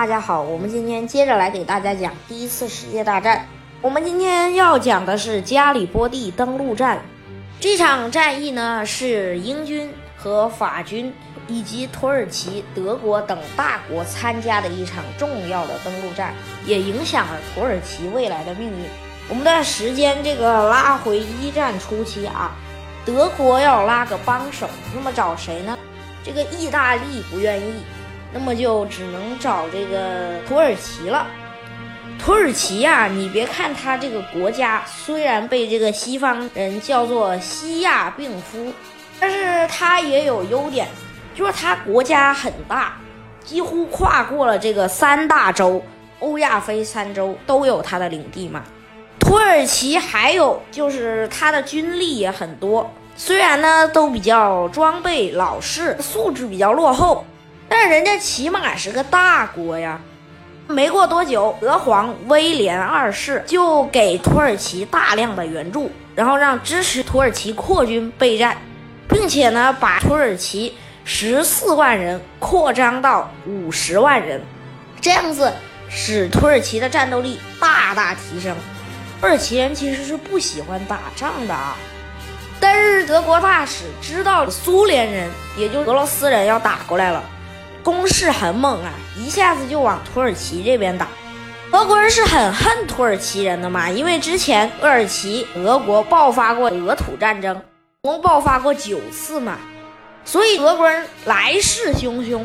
大家好，我们今天接着来给大家讲第一次世界大战。我们今天要讲的是加里波第登陆战。这场战役呢，是英军和法军以及土耳其、德国等大国参加的一场重要的登陆战，也影响了土耳其未来的命运。我们的时间这个拉回一战初期啊，德国要拉个帮手，那么找谁呢？这个意大利不愿意。那么就只能找这个土耳其了。土耳其呀，你别看它这个国家虽然被这个西方人叫做西亚病夫，但是它也有优点，就是它国家很大，几乎跨过了这个三大洲，欧亚非三洲都有它的领地嘛。土耳其还有就是它的军力也很多，虽然呢都比较装备老式，素质比较落后。但是人家起码是个大国呀，没过多久，德皇威廉二世就给土耳其大量的援助，然后让支持土耳其扩军备战，并且呢，把土耳其十四万人扩张到五十万人，这样子使土耳其的战斗力大大提升。土耳其人其实是不喜欢打仗的啊，但是德国大使知道苏联人，也就俄罗斯人要打过来了。攻势很猛啊，一下子就往土耳其这边打。俄国人是很恨土耳其人的嘛，因为之前土耳其俄国爆发过俄土战争，共爆发过九次嘛，所以俄国人来势汹汹。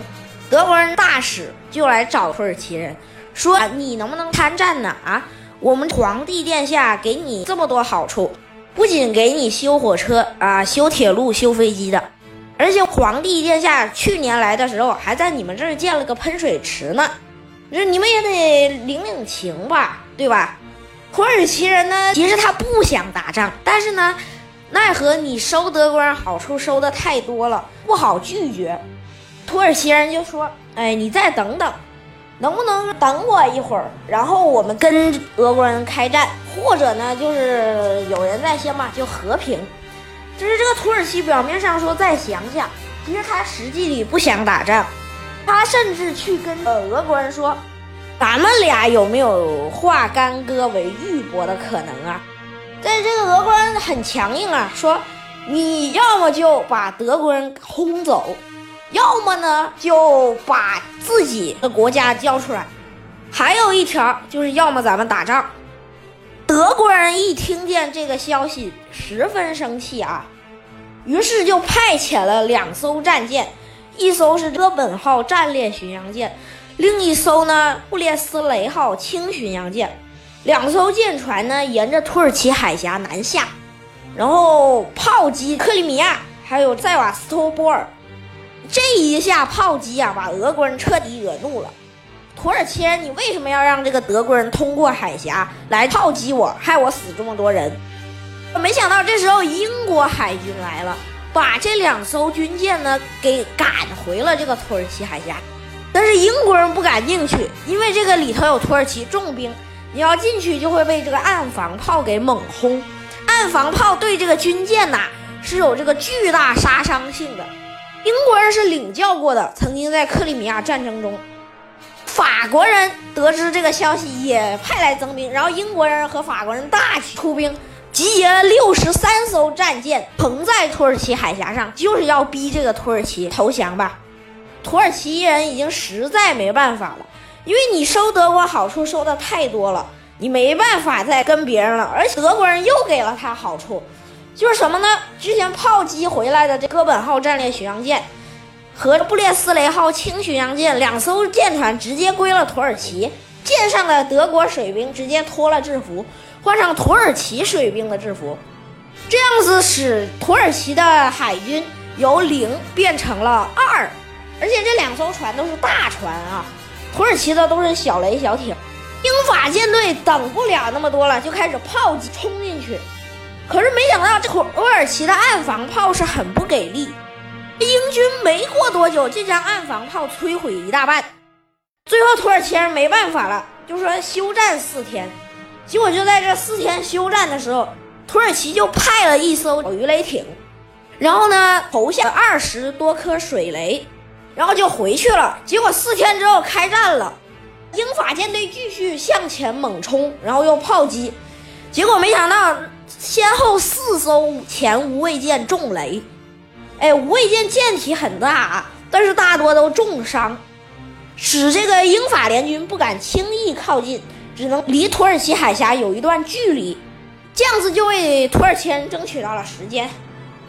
德国人大使就来找土耳其人，说你能不能参战呢？啊，我们皇帝殿下给你这么多好处，不仅给你修火车啊、修铁路、修飞机的。而且皇帝殿下去年来的时候，还在你们这儿建了个喷水池呢，这你们也得领领情吧，对吧？土耳其人呢，其实他不想打仗，但是呢，奈何你收德国人好处收的太多了，不好拒绝。土耳其人就说：“哎，你再等等，能不能等我一会儿，然后我们跟俄国人开战，或者呢，就是有人在先嘛，就和平。”只是这个土耳其表面上说再想想，其实他实际里不想打仗，他甚至去跟俄国人说，咱们俩有没有化干戈为玉帛的可能啊？但是这个俄国人很强硬啊，说你要么就把德国人轰走，要么呢就把自己的国家交出来，还有一条就是要么咱们打仗。德国人一听见这个消息，十分生气啊，于是就派遣了两艘战舰，一艘是哥本号战列巡洋舰，另一艘呢布列斯雷号轻巡洋舰，两艘舰船呢沿着土耳其海峡南下，然后炮击克里米亚，还有塞瓦斯托波尔。这一下炮击啊，把俄国人彻底惹怒了。土耳其人，你为什么要让这个德国人通过海峡来炮击我，害我死这么多人？没想到这时候英国海军来了，把这两艘军舰呢给赶回了这个土耳其海峡。但是英国人不敢进去，因为这个里头有土耳其重兵，你要进去就会被这个岸防炮给猛轰。岸防炮对这个军舰呐是有这个巨大杀伤性的。英国人是领教过的，曾经在克里米亚战争中。法国人得知这个消息，也派来增兵，然后英国人和法国人大举出兵，集结了六十三艘战舰，横在土耳其海峡上，就是要逼这个土耳其投降吧。土耳其人已经实在没办法了，因为你收德国好处收的太多了，你没办法再跟别人了，而且德国人又给了他好处，就是什么呢？之前炮击回来的这哥本号战列巡洋舰。和布列斯雷号轻巡洋舰两艘舰船直接归了土耳其，舰上的德国水兵直接脱了制服，换上土耳其水兵的制服，这样子使土耳其的海军由零变成了二，而且这两艘船都是大船啊，土耳其的都是小雷小艇，英法舰队等不了那么多了，就开始炮击冲进去，可是没想到这土耳其的岸防炮是很不给力。英军没过多久就将岸防炮摧毁一大半，最后土耳其人没办法了，就说休战四天。结果就在这四天休战的时候，土耳其就派了一艘鱼雷艇，然后呢投下二十多颗水雷，然后就回去了。结果四天之后开战了，英法舰队继续向前猛冲，然后又炮击，结果没想到先后四艘前无畏舰中雷。哎，无畏舰舰体很大啊，但是大多都重伤，使这个英法联军不敢轻易靠近，只能离土耳其海峡有一段距离。这样子就为土耳其人争取到了时间。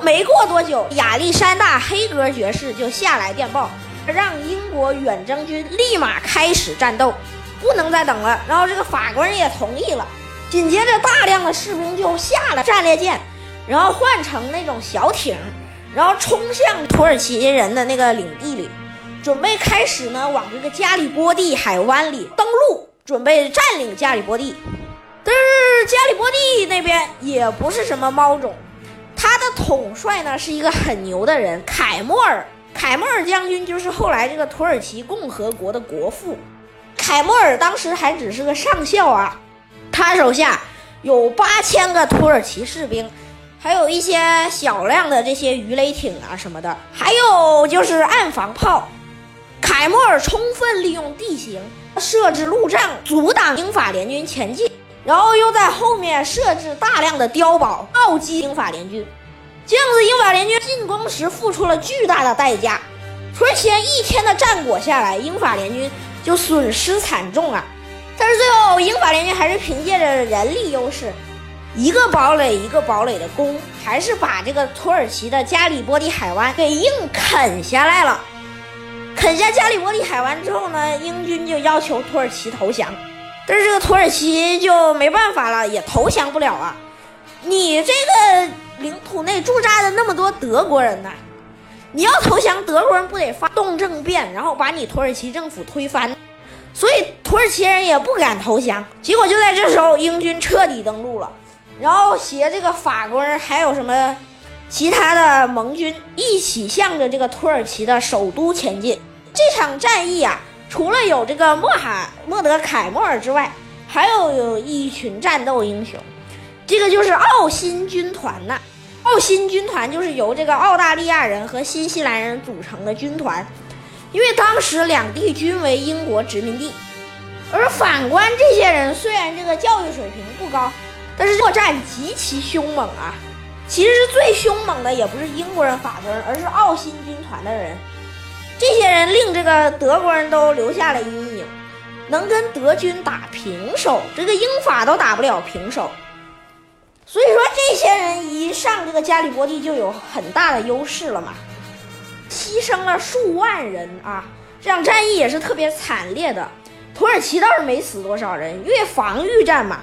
没过多久，亚历山大·黑格爵士就下来电报，让英国远征军立马开始战斗，不能再等了。然后这个法国人也同意了。紧接着，大量的士兵就下了战列舰，然后换成那种小艇。然后冲向土耳其人的那个领地里，准备开始呢往这个加里波第海湾里登陆，准备占领加里波第。但是加里波第那边也不是什么猫种，他的统帅呢是一个很牛的人凯莫尔。凯莫尔将军就是后来这个土耳其共和国的国父。凯莫尔当时还只是个上校啊，他手下有八千个土耳其士兵。还有一些小量的这些鱼雷艇啊什么的，还有就是岸防炮。凯莫尔充分利用地形设置路障，阻挡英法联军前进，然后又在后面设置大量的碉堡，暴击英法联军。这样子，英法联军进攻时付出了巨大的代价。土耳其一天的战果下来，英法联军就损失惨重啊。但是最后，英法联军还是凭借着人力优势。一个堡垒一个堡垒的攻，还是把这个土耳其的加里波利海湾给硬啃下来了。啃下加里波利海湾之后呢，英军就要求土耳其投降，但是这个土耳其就没办法了，也投降不了啊。你这个领土内驻扎的那么多德国人呢，你要投降，德国人不得发动政变，然后把你土耳其政府推翻？所以土耳其人也不敢投降。结果就在这时候，英军彻底登陆了。然后携这个法国人还有什么其他的盟军一起向着这个土耳其的首都前进。这场战役啊，除了有这个莫哈莫德凯莫尔之外，还有有一群战斗英雄，这个就是奥新军团呐。奥新军团就是由这个澳大利亚人和新西兰人组成的军团，因为当时两地均为英国殖民地。而反观这些人，虽然这个教育水平不高。但是作战极其凶猛啊！其实最凶猛的也不是英国人、法国人，而是奥新军团的人。这些人令这个德国人都留下了阴影，能跟德军打平手，这个英法都打不了平手。所以说，这些人一上这个加里波第就有很大的优势了嘛，牺牲了数万人啊！这场战役也是特别惨烈的。土耳其倒是没死多少人，因为防御战嘛。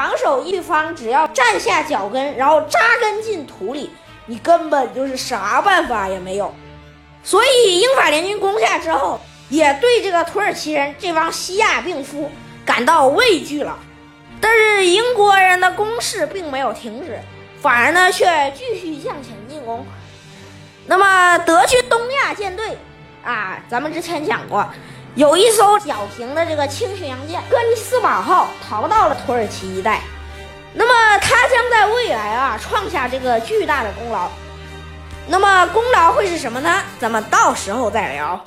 防守一方只要站下脚跟，然后扎根进土里，你根本就是啥办法也没有。所以英法联军攻下之后，也对这个土耳其人这帮西亚病夫感到畏惧了。但是英国人的攻势并没有停止，反而呢却继续向前进攻。那么德军东亚舰队啊，咱们之前讲过。有一艘小型的这个轻巡洋舰“哥尼斯堡号”逃到了土耳其一带，那么它将在未来啊创下这个巨大的功劳。那么功劳会是什么呢？咱们到时候再聊。